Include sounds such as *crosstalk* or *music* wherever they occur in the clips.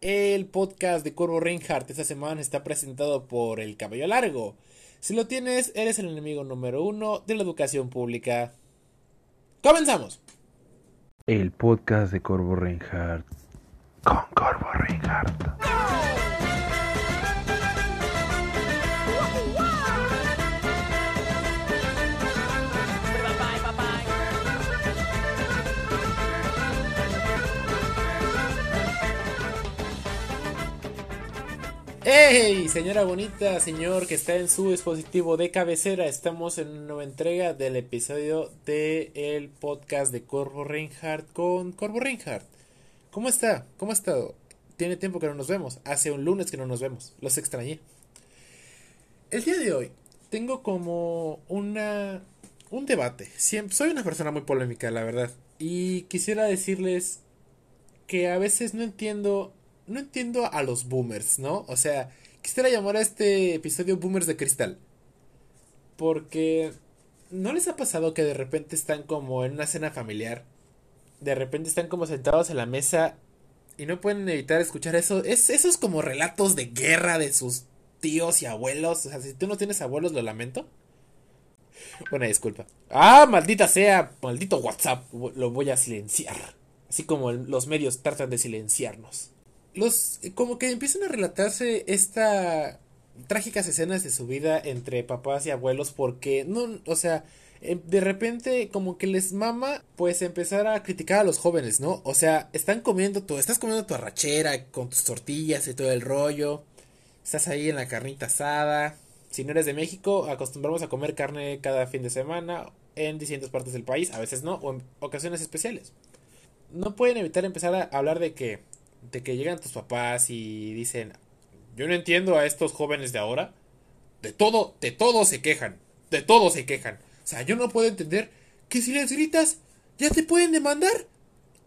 El podcast de Corvo Reinhardt esta semana está presentado por El Cabello Largo. Si lo tienes, eres el enemigo número uno de la educación pública. ¡Comenzamos! El podcast de Corvo Reinhardt con Corvo Reinhardt. ¡Hey! Señora bonita, señor que está en su dispositivo de cabecera, estamos en una nueva entrega del episodio del el podcast de Corvo Reinhardt con Corvo Reinhardt. ¿Cómo está? ¿Cómo ha estado? Tiene tiempo que no nos vemos, hace un lunes que no nos vemos, los extrañé. El día de hoy tengo como una un debate. Siempre, soy una persona muy polémica, la verdad, y quisiera decirles que a veces no entiendo no entiendo a los boomers, ¿no? O sea, quisiera llamar a este episodio Boomers de Cristal. Porque ¿no les ha pasado que de repente están como en una cena familiar? De repente están como sentados en la mesa y no pueden evitar escuchar eso. Es, esos como relatos de guerra de sus tíos y abuelos. O sea, si tú no tienes abuelos, lo lamento. Buena disculpa. Ah, maldita sea, maldito WhatsApp. Lo voy a silenciar. Así como los medios tratan de silenciarnos los como que empiezan a relatarse esta trágicas escenas de su vida entre papás y abuelos porque no, o sea, em, de repente como que les mama pues empezar a criticar a los jóvenes, ¿no? O sea, están comiendo tu, estás comiendo tu arrachera con tus tortillas y todo el rollo. Estás ahí en la carnita asada. Si no eres de México, acostumbramos a comer carne cada fin de semana en distintas partes del país, a veces no, o en ocasiones especiales. No pueden evitar empezar a hablar de que de que llegan tus papás y dicen, yo no entiendo a estos jóvenes de ahora. De todo, de todo se quejan. De todo se quejan. O sea, yo no puedo entender que si les gritas, ya te pueden demandar.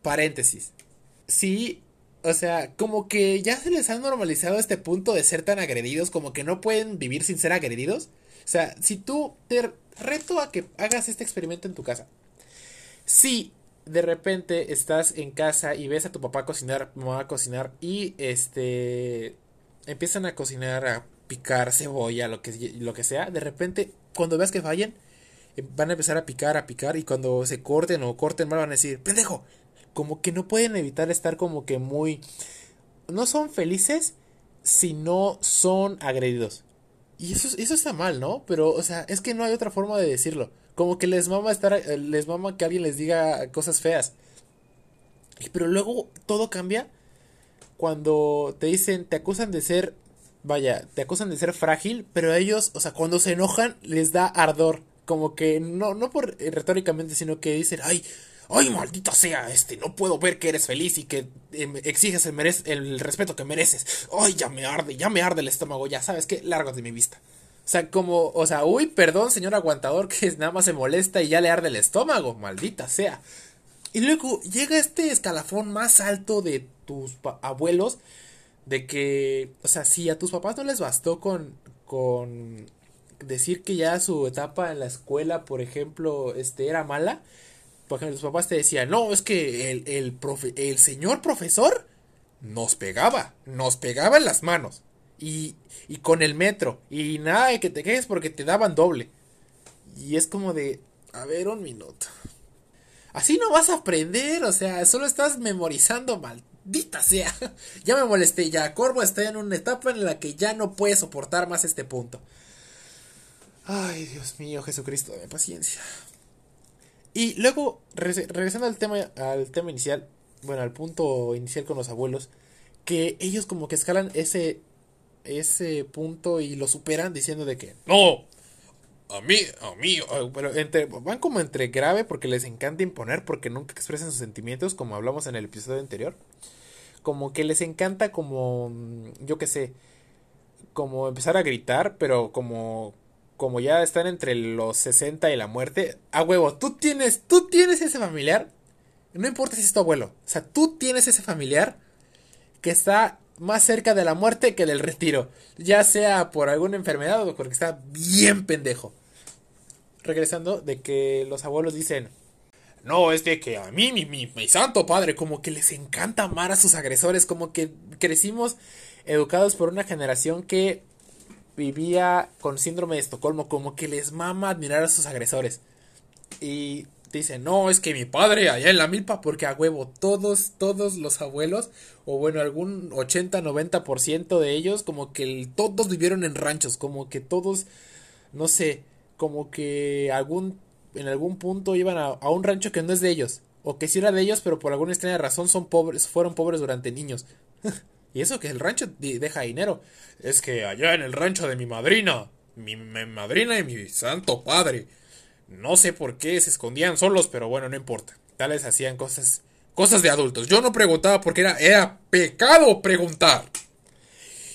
Paréntesis. Sí, o sea, como que ya se les ha normalizado este punto de ser tan agredidos, como que no pueden vivir sin ser agredidos. O sea, si tú te reto a que hagas este experimento en tu casa. Si de repente estás en casa y ves a tu papá cocinar, mamá cocinar y este empiezan a cocinar, a picar cebolla, lo que, lo que sea, de repente cuando veas que fallen, eh, van a empezar a picar, a picar y cuando se corten o corten mal van a decir, pendejo, como que no pueden evitar estar como que muy... No son felices si no son agredidos. Y eso, eso está mal, ¿no? Pero, o sea, es que no hay otra forma de decirlo. Como que les mama estar, eh, les mama que alguien les diga cosas feas. Pero luego todo cambia cuando te dicen, te acusan de ser, vaya, te acusan de ser frágil, pero ellos, o sea, cuando se enojan les da ardor. Como que no, no por eh, retóricamente, sino que dicen, ay, ay, maldita sea, este, no puedo ver que eres feliz y que em, exiges el, el respeto que mereces. Ay, ya me arde, ya me arde el estómago, ya sabes que, largo de mi vista. O sea, como, o sea, uy, perdón, señor aguantador, *laughs* que nada más se molesta y ya le arde el estómago, maldita sea. Y luego llega este escalafón más alto de tus abuelos, de que, o sea, si a tus papás no les bastó con, con decir que ya su etapa en la escuela, por ejemplo, este, era mala, por ejemplo, tus papás te decían, no, es que el, el, profe el señor profesor nos pegaba, nos pegaba en las manos y, y con el metro. Y nada de que te quejes porque te daban doble. Y es como de, a ver, un minuto. Así no vas a aprender, o sea, solo estás memorizando, maldita sea. *laughs* ya me molesté, ya Corvo está en una etapa en la que ya no puede soportar más este punto. Ay, Dios mío, Jesucristo, de paciencia. Y luego, regresando al tema, al tema inicial, bueno, al punto inicial con los abuelos, que ellos como que escalan ese ese punto y lo superan diciendo de que no, a mí, a mí, pero entre, van como entre grave porque les encanta imponer porque nunca expresan sus sentimientos como hablamos en el episodio anterior. Como que les encanta como, mm, yo qué sé, como empezar a gritar, pero como, como ya están entre los 60 y la muerte, a huevo, tú tienes, tú tienes ese familiar, no importa si es tu abuelo, o sea, tú tienes ese familiar que está más cerca de la muerte que del retiro, ya sea por alguna enfermedad o porque está bien pendejo. Regresando de que los abuelos dicen, No, es de que a mí, mi, mi, mi santo padre, como que les encanta amar a sus agresores, como que crecimos educados por una generación que vivía con síndrome de Estocolmo, como que les mama admirar a sus agresores. Y dice, no, es que mi padre allá en la milpa, porque a huevo, todos, todos los abuelos, o bueno, algún 80-90% de ellos, como que todos vivieron en ranchos, como que todos, no sé, como que algún, en algún punto iban a, un rancho que no es de ellos, o que sí era de ellos, pero por alguna extraña razón son pobres, fueron pobres durante niños. *laughs* y eso que el rancho deja dinero. Es que allá en el rancho de mi madrina, mi, mi madrina y mi santo padre, no sé por qué se escondían solos, pero bueno, no importa. Tales hacían cosas, cosas de adultos. Yo no preguntaba porque era, era pecado preguntar.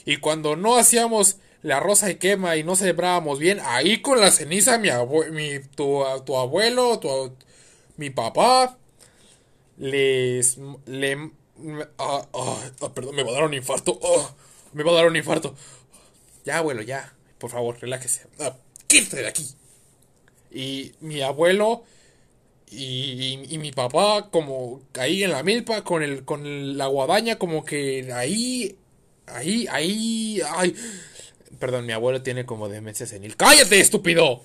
Y cuando no hacíamos la rosa y quema y no celebrábamos bien, ahí con la ceniza mi, mi tu, tu, abuelo, tu, mi papá, les, le, ah, ah, perdón, me va a dar un infarto, oh, me va a dar un infarto. Ya, abuelo, ya, por favor, relájese. Ah, quítate de aquí. Y mi abuelo y, y, mi papá como ahí en la milpa con el con la guadaña como que ahí ahí ahí ay. Perdón mi abuelo tiene como demencia senil. Cállate estúpido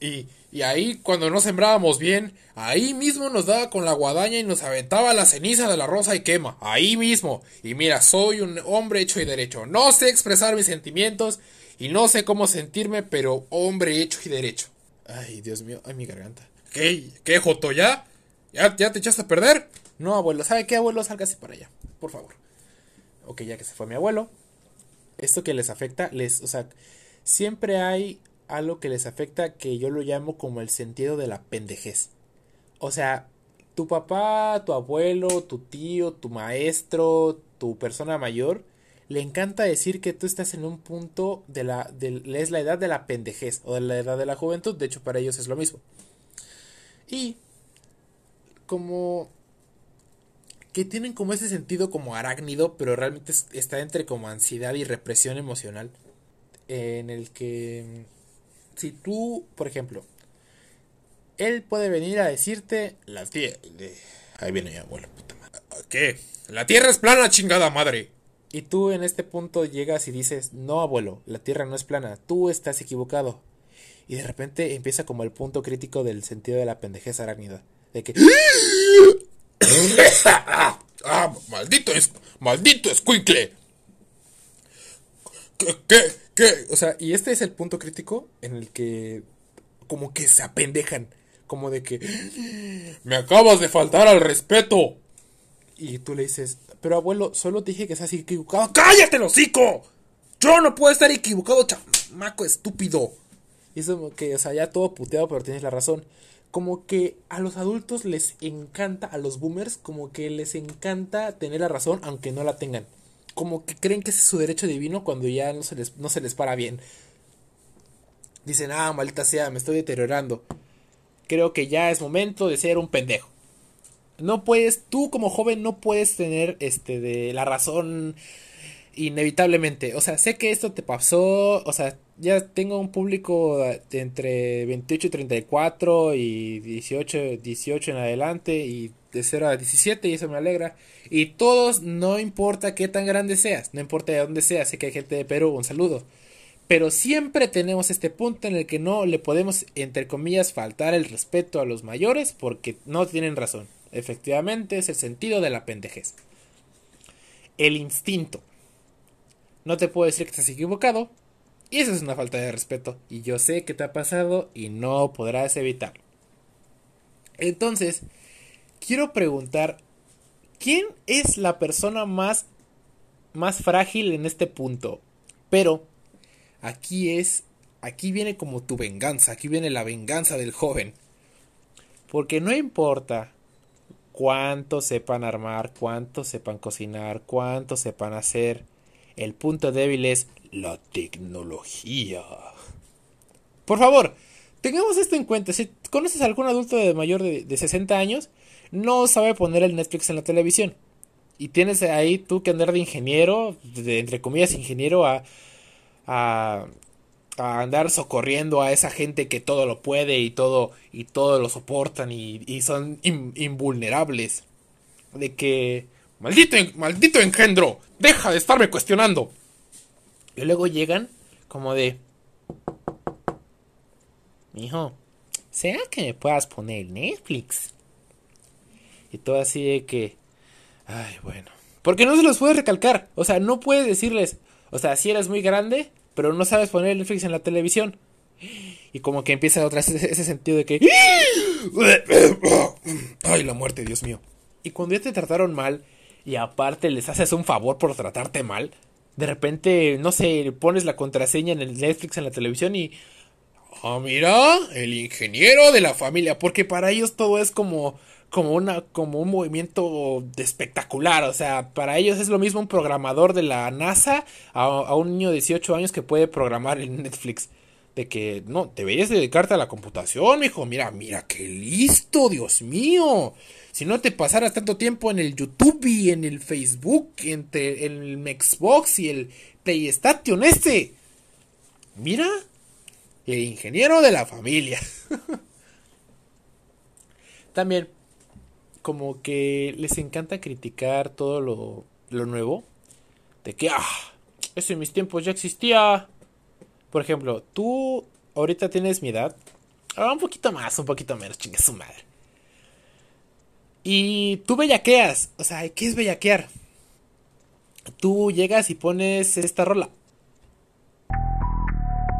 y, y ahí cuando no sembrábamos bien ahí mismo nos daba con la guadaña y nos aventaba la ceniza de la rosa y quema. Ahí mismo. Y mira soy un hombre hecho y derecho. No sé expresar mis sentimientos y no sé cómo sentirme, pero hombre hecho y derecho. Ay, Dios mío, ay, mi garganta. ¿Qué? ¿Qué, Joto? ¿Ya? ¿Ya, ya te echaste a perder? No, abuelo, ¿sabe qué, abuelo? Sálgase para allá, por favor. Ok, ya que se fue mi abuelo. Esto que les afecta, les, o sea, siempre hay algo que les afecta que yo lo llamo como el sentido de la pendejez. O sea, tu papá, tu abuelo, tu tío, tu maestro, tu persona mayor, le encanta decir que tú estás en un punto de la, de, es la edad de la pendejez o de la edad de la juventud, de hecho para ellos es lo mismo. Y como que tienen como ese sentido como arácnido, pero realmente está entre como ansiedad y represión emocional, en el que si tú, por ejemplo, él puede venir a decirte la tierra, ahí viene mi abuelo. ¿Qué? La tierra es plana, chingada madre. Y tú en este punto llegas y dices, no abuelo, la Tierra no es plana, tú estás equivocado. Y de repente empieza como el punto crítico del sentido de la pendejez arácnida. De que... ¡Ah! *laughs* ¡Maldito es... ¡Maldito escuincle! ¿Qué, ¿Qué? ¿Qué? O sea, y este es el punto crítico en el que... Como que se apendejan. Como de que... ¡Me acabas de faltar al respeto! Y tú le dices, pero abuelo, solo te dije que estás equivocado. ¡Cállate, hocico! Yo no puedo estar equivocado, chamaco estúpido. Y eso que, o sea, ya todo puteado, pero tienes la razón. Como que a los adultos les encanta, a los boomers, como que les encanta tener la razón, aunque no la tengan. Como que creen que ese es su derecho divino cuando ya no se les, no se les para bien. Dicen, ah, maldita sea, me estoy deteriorando. Creo que ya es momento de ser un pendejo no puedes, tú como joven no puedes tener este de la razón inevitablemente. O sea, sé que esto te pasó, o sea, ya tengo un público entre 28 y 34 y 18, 18 en adelante y de 0 a 17 y eso me alegra. Y todos, no importa qué tan grande seas, no importa de dónde seas, sé que hay gente de Perú, un saludo. Pero siempre tenemos este punto en el que no le podemos, entre comillas, faltar el respeto a los mayores porque no tienen razón. Efectivamente, es el sentido de la pendejez. El instinto. No te puedo decir que estás equivocado. Y eso es una falta de respeto. Y yo sé que te ha pasado y no podrás evitarlo. Entonces, quiero preguntar, ¿quién es la persona más, más frágil en este punto? Pero, aquí es, aquí viene como tu venganza, aquí viene la venganza del joven. Porque no importa cuánto sepan armar, cuánto sepan cocinar, cuánto sepan hacer. El punto débil es la tecnología. Por favor, tengamos esto en cuenta. Si conoces a algún adulto de mayor de, 60 años, no sabe poner el Netflix en la televisión. Y tienes ahí tú que andar de ingeniero, de, entre comillas ingeniero, a, a, a andar socorriendo a esa gente que todo lo puede y todo y todo lo soportan y, son in- invulnerables. De que maldito maldito engendro, deja de estarme cuestionando. Y luego llegan como de Mijo, ¿será que me puedas poner Netflix? Y todo así de que ay, bueno, porque no se los puedes recalcar, o sea, no puedes decirles, o sea, si eres muy grande, pero no sabes poner Netflix en la televisión. Y como que empieza otra vez ese, sentido de que... Ay, la muerte, Dios mío. Y cuando ya te trataron mal, y aparte les haces un favor por tratarte mal, de repente, no sé, pones la contraseña en el Netflix en la televisión y... Ah, mira, el ingeniero de la familia, porque para ellos todo es como como una como un movimiento espectacular, o sea, para ellos es lo mismo un programador de la NASA a, a un niño de 18 años que puede programar en Netflix. De que no, deberías dedicarte a la computación, mijo. Mira, mira, qué listo, Dios mío. Si no te pasaras tanto tiempo en el YouTube y en el Facebook, entre en el Xbox y el PlayStation este. Mira, el ingeniero de la familia. *laughs* También, como que les encanta criticar todo lo, lo nuevo. De que, ah, eso en mis tiempos ya existía. Por ejemplo, tú ahorita tienes mi edad. Ah, un poquito más, un poquito menos, chingue su madre. Y tú bellaqueas. O sea, ¿qué es bellaquear? Tú llegas y pones esta rola.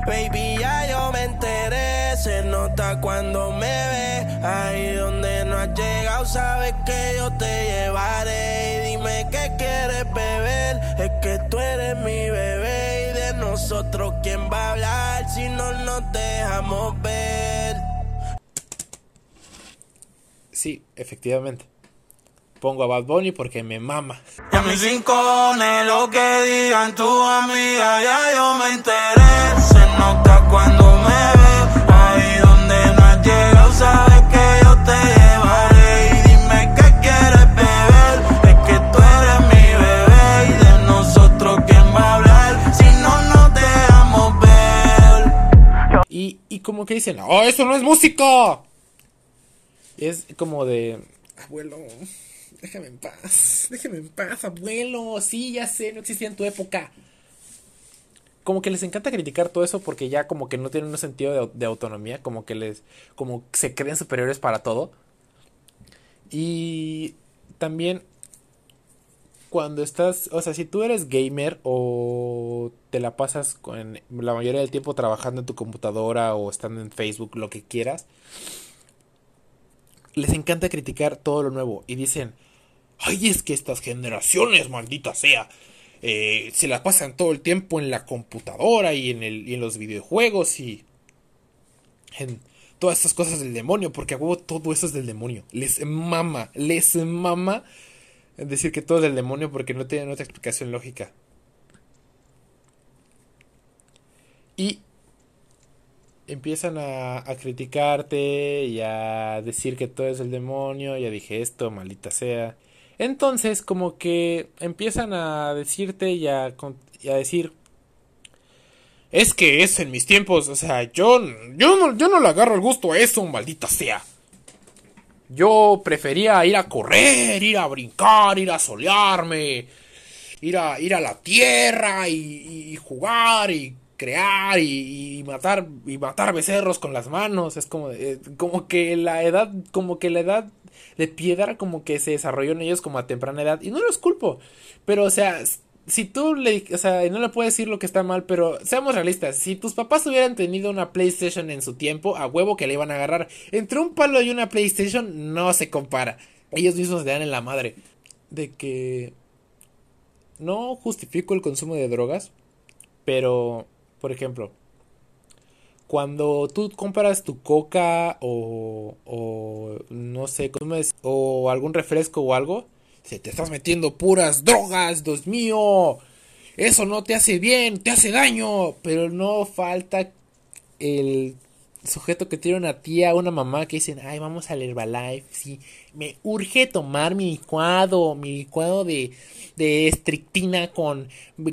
Baby, ya yo me enteré, se nota cuando me ve. Ahí donde has llegado, sabes que yo te llevaré. Y dime qué quieres beber, es que tú eres mi bebé. Y de nosotros, ¿quién va a hablar si no nos dejamos ver? Sí, efectivamente. Pongo a Bad Bunny porque me mama. Y a mis rincones, lo que digan tu amiga, ya yo me enteré. Se nota cuando me ve, ahí donde no has llegado, sabes que yo te como que dicen, ¡Oh, eso no es música! Es como de, abuelo, déjame en paz, déjame en paz, abuelo, sí, ya sé, no existía en tu época. Como que les encanta criticar todo eso porque ya como que no tienen un sentido de autonomía, como que les, como se creen superiores para todo. Y también cuando estás, o sea, si tú eres gamer o te la pasas con la mayoría del tiempo trabajando en tu computadora o estando en Facebook, lo que quieras, les encanta criticar todo lo nuevo y dicen, ay, es que estas generaciones, maldita sea, eh, se la pasan todo el tiempo en la computadora y en, el, y en los videojuegos y en todas estas cosas del demonio, porque a huevo todo eso es del demonio. Les mama, les mama decir que todo es del demonio porque no tienen otra explicación lógica. Y empiezan a, a criticarte y a decir que todo es del demonio, ya dije esto, maldita sea. Entonces, como que empiezan a decirte y a, y a decir, es que es en mis tiempos, o sea, yo, yo, no, yo no le agarro el gusto a eso, maldita sea. Yo prefería ir a correr, ir a brincar, ir a solearme, ir a, ir a la tierra y, jugar y crear y, matar y matar becerros con las manos. Es como, eh, como que la edad, como que la edad de piedra como que se desarrolló en ellos como a temprana edad. Y no los culpo. Pero, o sea, si tú le, o sea, no le puedes decir lo que está mal, pero seamos realistas, si tus papás hubieran tenido una PlayStation en su tiempo, a huevo que le iban a agarrar. Entre un palo y una PlayStation no se compara. Ellos mismos le dan en la madre. De que no justifico el consumo de drogas, pero, por ejemplo, cuando tú compras tu coca o, o no sé, consumes o algún refresco o algo, se te estás metiendo puras drogas, Dios mío. Eso no te hace bien, te hace daño, pero no falta el sujeto que tiene una tía, una mamá que dicen, ay, vamos al Herbalife, sí, me urge tomar mi licuado, mi licuado de, de estrictina con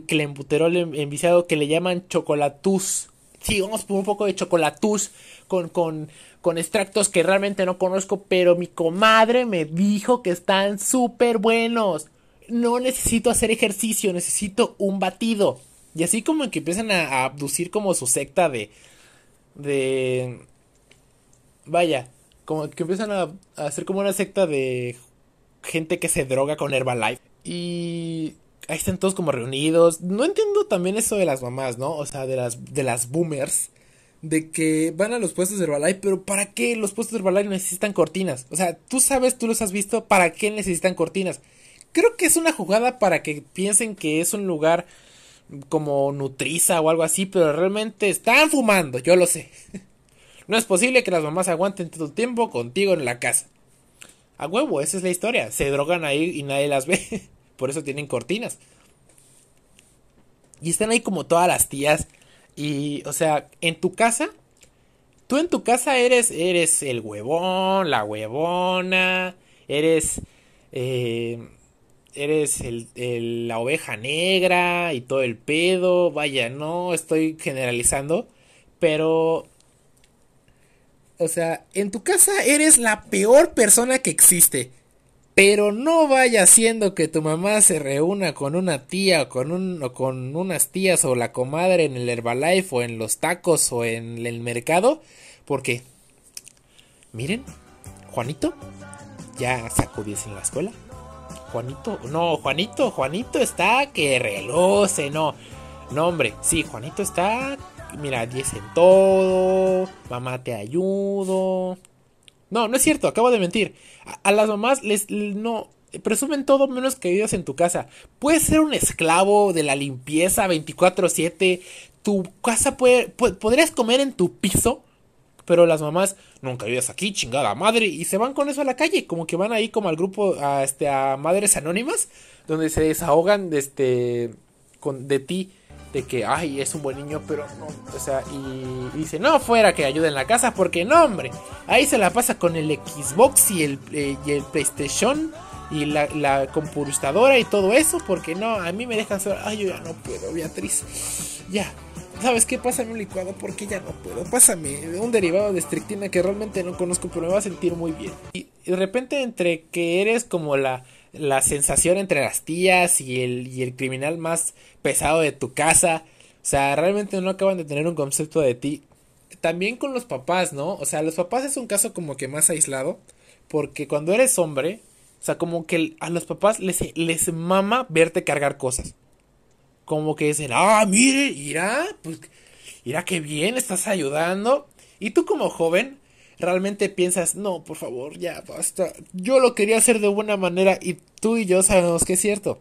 clenbuterol en- enviciado que le llaman chocolatus. sí, vamos por un poco de chocolatus con, con, con extractos que realmente no conozco, pero mi comadre me dijo que están súper buenos. No necesito hacer ejercicio, necesito un batido. Y así como que empiezan a, abducir como su secta de... de... Vaya, como que empiezan a, a hacer como una secta de gente que se droga con Herbalife. Y ahí están todos como reunidos. No entiendo también eso de las mamás, ¿no? O sea, de las, de las boomers. De que van a los puestos de Herbalife, pero ¿para qué los puestos de Herbalife necesitan cortinas? O sea, tú sabes, tú los has visto, ¿para qué necesitan cortinas? Creo que es una jugada para que piensen que es un lugar como Nutriza o algo así, pero realmente están fumando, yo lo sé. *laughs* No es posible que las mamás aguanten todo el tiempo contigo en la casa. A huevo, esa es la historia. Se drogan ahí y nadie las *laughs* ve. Por eso tienen cortinas. Y están ahí como todas las tías. Y, o sea, en tu casa. Tú en tu casa eres, eres el huevón, la huevona. Eres, eh, eres el, la oveja negra y todo el pedo. Vaya, no estoy generalizando. Pero o sea, en tu casa eres la peor persona que existe. Pero no vaya siendo que tu mamá se reúna con una tía o con, un, o con unas tías o la comadre en el Herbalife o en los tacos o en el mercado. Porque, miren, Juanito ya sacó 10 en la escuela. Juanito, no, Juanito, Juanito está que reloce, no. No, hombre, sí, Juanito está, mira, 10 en todo, mamá te ayudo. No, no es cierto, acabo de mentir. A, las mamás les no presumen todo menos que vives en tu casa. Puedes ser un esclavo de la limpieza 24/7. Tu casa puede, pu- podrías comer en tu piso, pero las mamás nunca vives aquí, chingada madre, y se van con eso a la calle, como que van ahí como al grupo a este a madres anónimas, donde se desahogan de este con de ti de que ay, es un buen niño, pero no, o sea, y, dice, "No, fuera que ayude en la casa porque no, hombre, ahí se la pasa con el Xbox y el eh, y el PlayStation y la, la computadora y todo eso, porque no, a mí me dejan sola. Ay, yo ya no puedo, Beatriz. Ya. ¿Sabes qué? Pásame un licuado porque ya no puedo. Pásame un derivado de estrictina que realmente no conozco, pero me va a sentir muy bien. Y de repente entre que eres como la, la sensación entre las tías y el, y el criminal más pesado de tu casa, o sea, realmente no acaban de tener un concepto de ti. También con los papás, ¿no? O sea, los papás es un caso como que más aislado, porque cuando eres hombre, o sea, como que a los papás les, les mama verte cargar cosas. Como que dicen, ah, mire, irá, pues, irá que bien, estás ayudando. Y tú como joven, realmente piensas, no, por favor, ya basta. Yo lo quería hacer de buena manera y tú y yo sabemos que es cierto.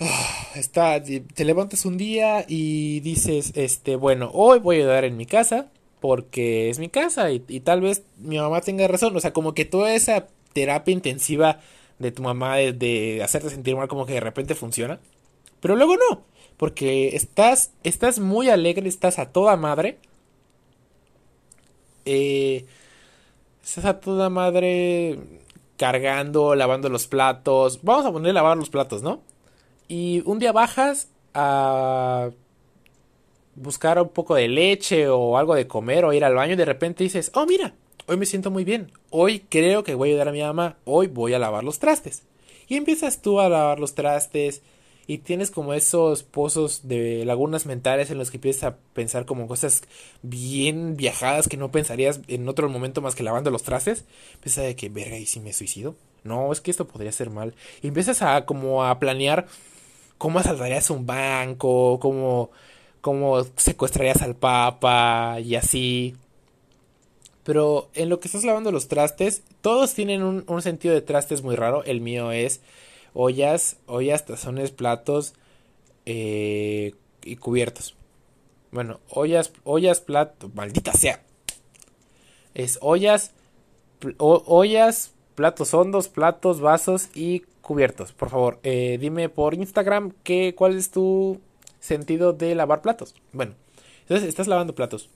Ah, Está, te levantas un día y dices, este, bueno, hoy voy a ayudar en mi casa porque es mi casa y, y tal vez mi mamá tenga razón. O sea, como que toda esa terapia intensiva de tu mamá de, de hacerte sentir mal como que de repente funciona. Pero luego no, porque estás, estás muy alegre, estás a toda madre. Eh, a toda madre cargando, lavando los platos. Vamos a poner lavar los platos, ¿no? Y un día bajas a buscar un poco de leche o algo de comer o ir al baño y de repente dices, oh mira, hoy me siento muy bien, hoy creo que voy a ayudar a mi mamá, hoy voy a lavar los trastes. Y empiezas tú a lavar los trastes y tienes como esos pozos de lagunas mentales en los que empiezas a pensar como cosas bien viajadas que no pensarías en otro momento más que lavando los trastes. Empiezas de que, verga, ¿y si me suicido? No, es que esto podría ser mal. Y empiezas a como a planear cómo asaltarías un banco, cómo, cómo secuestrarías al papa y así. Pero en lo que estás lavando los trastes, todos tienen un sentido de trastes muy raro. El mío es ollas, ollas, tazones, platos eh, y cubiertos. Bueno, ollas, ollas, platos, maldita sea. Es ollas, ollas, platos hondos, platos, vasos y cubiertos. Por favor, eh, dime por Instagram que, cuál es tu sentido de lavar platos. Bueno, entonces estás lavando platos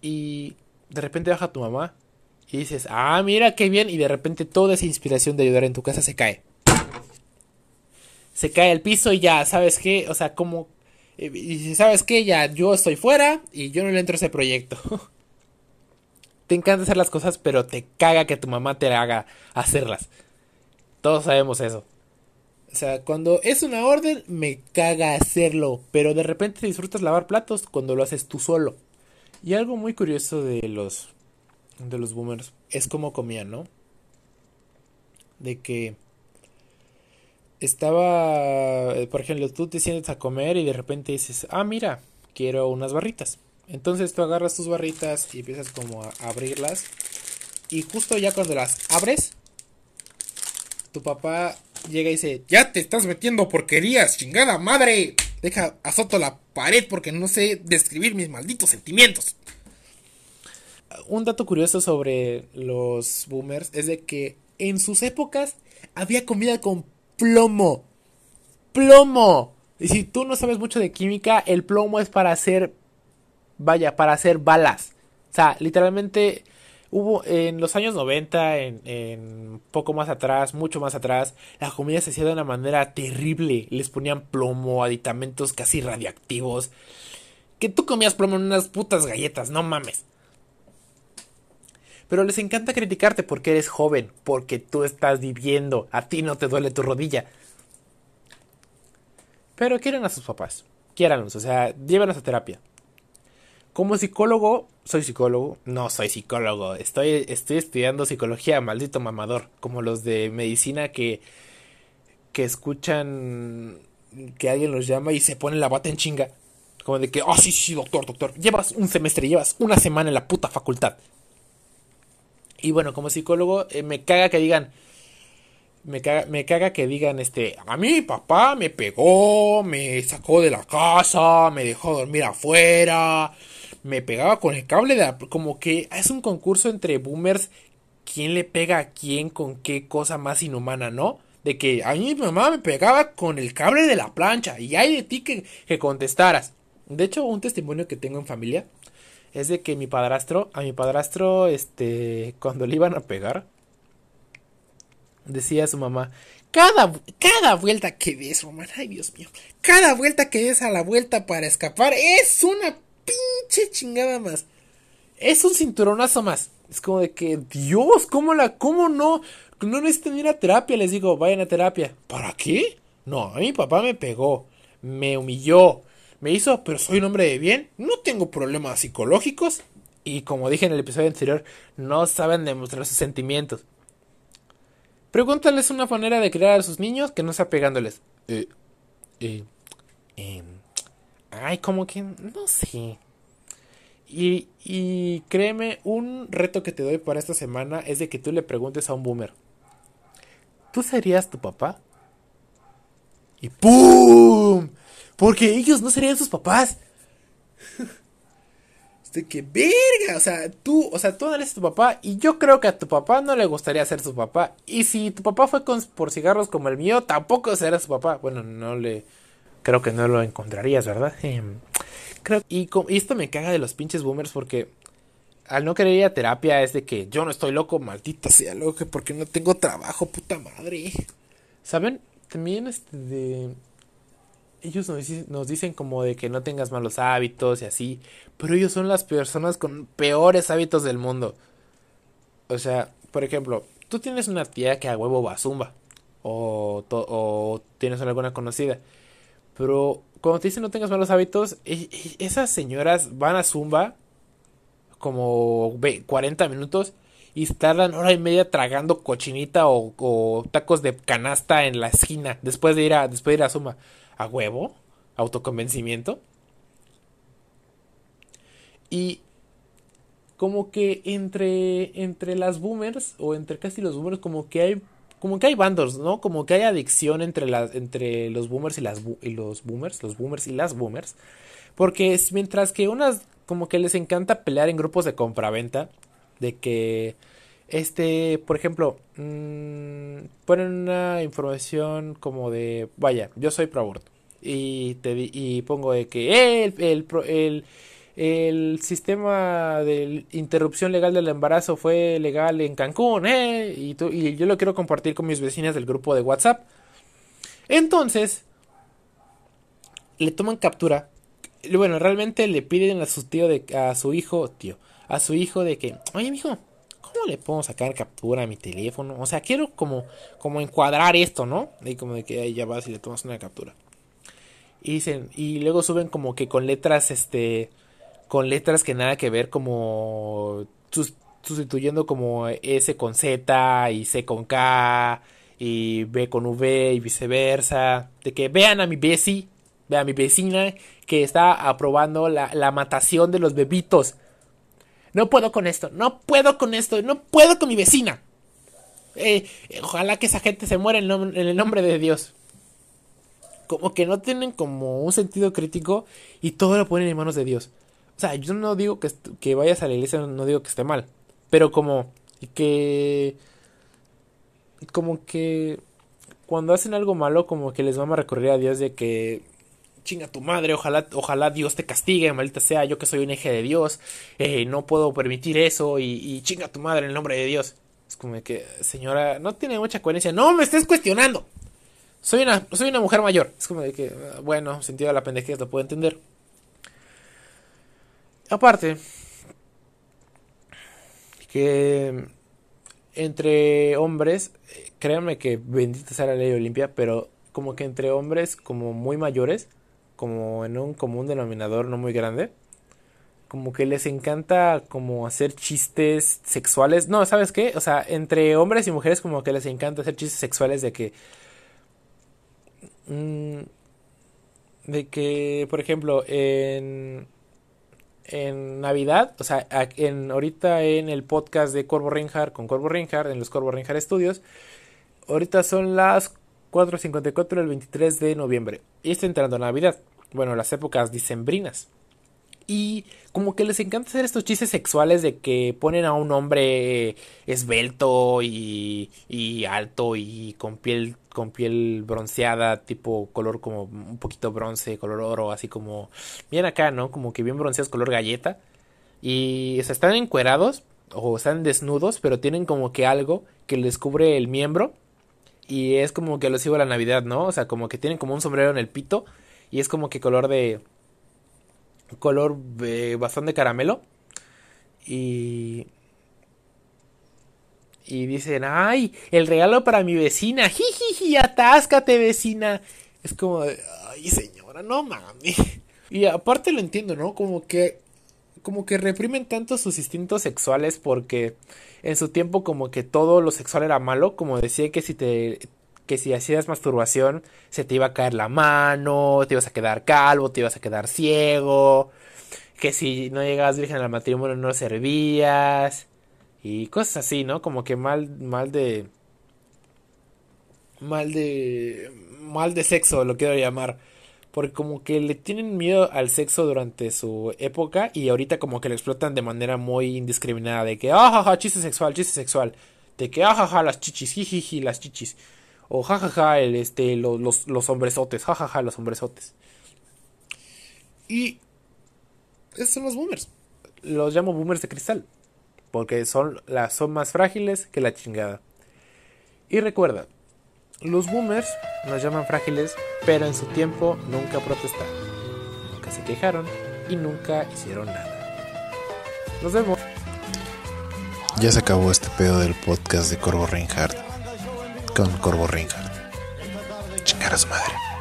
y de repente baja tu mamá y dices, ah, mira qué bien, y de repente toda esa inspiración de ayudar en tu casa se cae. Se cae al piso y ya, ¿sabes qué? O sea, como Y, y sabes que ya yo estoy fuera y yo no le entro a ese proyecto. *laughs* te encanta hacer las cosas, pero te caga que tu mamá te haga hacerlas. Todos sabemos eso. O sea, cuando es una orden, me caga hacerlo. Pero de repente disfrutas lavar platos cuando lo haces tú solo. Y algo muy curioso de los. de los boomers es cómo comían, ¿no? De que. Estaba. eh, Por ejemplo, tú te sientes a comer y de repente dices, ah, mira, quiero unas barritas. Entonces tú agarras tus barritas y empiezas como a abrirlas. Y justo ya cuando las abres, tu papá llega y dice, Ya te estás metiendo porquerías, chingada madre. Deja, azoto la pared porque no sé describir mis malditos sentimientos. un dato curioso sobre los boomers es de que en sus épocas había comida con plomo. Plomo. Y si tú no sabes mucho de química, el plomo es para hacer, vaya, para hacer balas. O sea, literalmente hubo en los años 90, en, en poco más atrás, mucho más atrás, la comida se hacía de una manera terrible. Les ponían plomo, aditamentos casi radiactivos. Que tú comías plomo en unas putas galletas, no mames. Pero les encanta criticarte porque eres joven, porque tú estás viviendo, a ti no te duele tu rodilla. Pero quieren a sus papás, quiéranlos, o sea, llévenlos a terapia. Como psicólogo, soy psicólogo, no soy psicólogo, estoy, estoy estudiando psicología, maldito mamador, como los de medicina que, que escuchan que alguien los llama y se ponen la bata en chinga. Como de que, oh sí, sí, doctor, doctor, llevas un semestre, llevas una semana en la puta facultad. Y bueno, como psicólogo, eh, me caga que digan. Me caga, me caga que digan, este. A mí, papá me pegó, me sacó de la casa, me dejó dormir afuera, me pegaba con el cable de la. Como que es un concurso entre boomers. ¿Quién le pega a quién con qué cosa más inhumana, no? De que a mí mi mamá me pegaba con el cable de la plancha y hay de ti que, que contestaras. De hecho, un testimonio que tengo en familia es de que mi padrastro, a mi padrastro, este, cuando le iban a pegar, decía a su mamá, cada, cada vuelta que des, Román, ay Dios mío, cada vuelta que des a la vuelta para escapar es una pinche chingada más. Es un cinturonazo más. Es como de que, Dios, ¿cómo la, cómo no? No necesitan ir a terapia, les digo, vayan a terapia. ¿Para qué? No, a mi papá me pegó, me humilló, me hizo, pero soy un hombre de bien, no tengo problemas psicológicos. Y como dije en el episodio anterior, no saben demostrar sus sentimientos. Pregúntales una manera de criar a sus niños que no sea pegándoles. Eh, eh, em, ay, como que, no sé. Y, y créeme, un reto que te doy para esta semana es de que tú le preguntes a un boomer. ¿Tú serías tu papá? Y ¡pum! Porque ellos no serían sus papás. *laughs* De que verga, o sea, tú, o sea, tú no eres tu papá y yo creo que a tu papá no le gustaría ser su papá. Y si tu papá fue con, por cigarros como el mío, tampoco será su papá. Bueno, no le creo que no lo encontrarías, ¿verdad? *laughs* Em, creo y esto me caga de los pinches boomers porque al no querer ir a terapia es de que yo no estoy loco, maldita sea loco, porque no tengo trabajo, puta madre. ¿Saben? También este de ellos nos, dici- nos dicen como de que no tengas malos hábitos y así, pero ellos son las personas con peores hábitos del mundo. O sea, por ejemplo, tú tienes una tía que a huevo va a zumba, o, o tienes alguna conocida, pero cuando te dicen no tengas malos hábitos, e- e- esas señoras van a zumba como ve- 40 minutos y tardan hora y media tragando cochinita o, o tacos de canasta en la esquina después de ir a después de ir a Zumba. ¿A huevo? ¿Autoconvencimiento? Y como que entre entre las boomers o entre casi los boomers como que hay como que hay bandos, ¿no? Como que hay adicción entre las entre los boomers y las y los boomers, los boomers y las boomers, porque es- mientras que unas como que les encanta pelear en grupos de compraventa de que este, por ejemplo, mm, ponen una información como de, vaya, yo soy pro aborto y te y pongo de que eh, el, el, el, el sistema de interrupción legal del embarazo fue legal en Cancún, eh, y, tú- y yo lo quiero compartir con mis vecinas del grupo de WhatsApp. Entonces, le toman captura. Bueno, realmente le piden a su tío de a su hijo, tío, a su hijo de que, "Oye, mijo, ¿cómo le puedo sacar captura a mi teléfono? O sea, quiero como como encuadrar esto, ¿no? Y como de que ahí ya vas y le tomas una captura. Y dicen y luego suben como que con letras este con letras que nada que ver como sus- sustituyendo como S con Z y C con K y B con V y viceversa. De que vean a mi besi, vean a mi vecina que está aprobando la, la matación de los bebitos. No puedo con esto, no puedo con esto, no puedo con mi vecina. Eh, ojalá que esa gente se muera en el nombre de Dios. Como que no tienen como un sentido crítico y todo lo ponen en manos de Dios. O sea, yo no digo que, que vayas a la iglesia, no digo que esté mal. Pero como que... Como que... Cuando hacen algo malo, como que les vamos a recurrir a Dios de que... Chinga tu madre, ojalá, ojalá Dios te castigue, maldita sea, yo que soy un eje de Dios, eh, no puedo permitir eso y, y chinga tu madre en el nombre de Dios. Es como que, señora, no tiene mucha coherencia. No me estés cuestionando. Soy una, soy una mujer mayor. Es como de que, bueno, sentido de la pendejez lo puedo entender. Aparte, que entre hombres, créanme que bendita sea la ley Olimpia, pero como que entre hombres como muy mayores, como en un común denominador no muy grande, como que les encanta como hacer chistes sexuales. No, ¿sabes qué? O sea, entre hombres y mujeres como que les encanta hacer chistes sexuales de que... mm, de que, por ejemplo, en en Navidad, o sea, en, ahorita en el podcast de Corvo Reinhardt con Corvo Reinhardt, en los Corvo Reinhardt Studios, ahorita son las 4.54 del 23 de noviembre. Y está entrando Navidad, bueno, las épocas dicembrinas. Y como que les encanta hacer estos chistes sexuales de que ponen a un hombre esbelto y, y alto y con piel con piel bronceada, tipo color como un poquito bronce, color oro, así como bien acá, ¿no? Como que bien bronceados, color galleta. Y o sea, están encuerados o están desnudos, pero tienen como que algo que les cubre el miembro. Y es como que los sigo a la Navidad, ¿no? O sea, como que tienen como un sombrero en el pito. Y es como que color de. Color eh, bastante caramelo. Y. Y dicen, ay, el regalo para mi vecina. *laughs* Jijiji, atáscate, vecina. Es como, ay, señora, no mames. Y aparte lo entiendo, ¿no? Como que como que reprimen tanto sus instintos sexuales porque en su tiempo como que todo lo sexual era malo, como decía que si te que si hacías masturbación se te iba a caer la mano, te ibas a quedar calvo, te ibas a quedar ciego, que si no llegabas virgen al matrimonio no servías y cosas así, ¿no? Como que mal mal de mal de mal de sexo lo quiero llamar porque como que le tienen miedo al sexo durante su época y ahorita como que lo explotan de manera muy indiscriminada de que ajaja chiste sexual chiste sexual de que ajaja las chichis jijiji las chichis o jajaja el este lo- los los hombresotes jajaja los hombresotes. Y esos son los boomers. Los llamo boomers de cristal porque son las son más frágiles que la chingada. Y recuerda los boomers nos llaman frágiles, pero en su tiempo nunca protestaron, nunca se quejaron y nunca hicieron nada. Nos vemos. Ya se acabó este pedo del podcast de Corvo Reinhardt con Corvo Reinhardt. Chingar madre.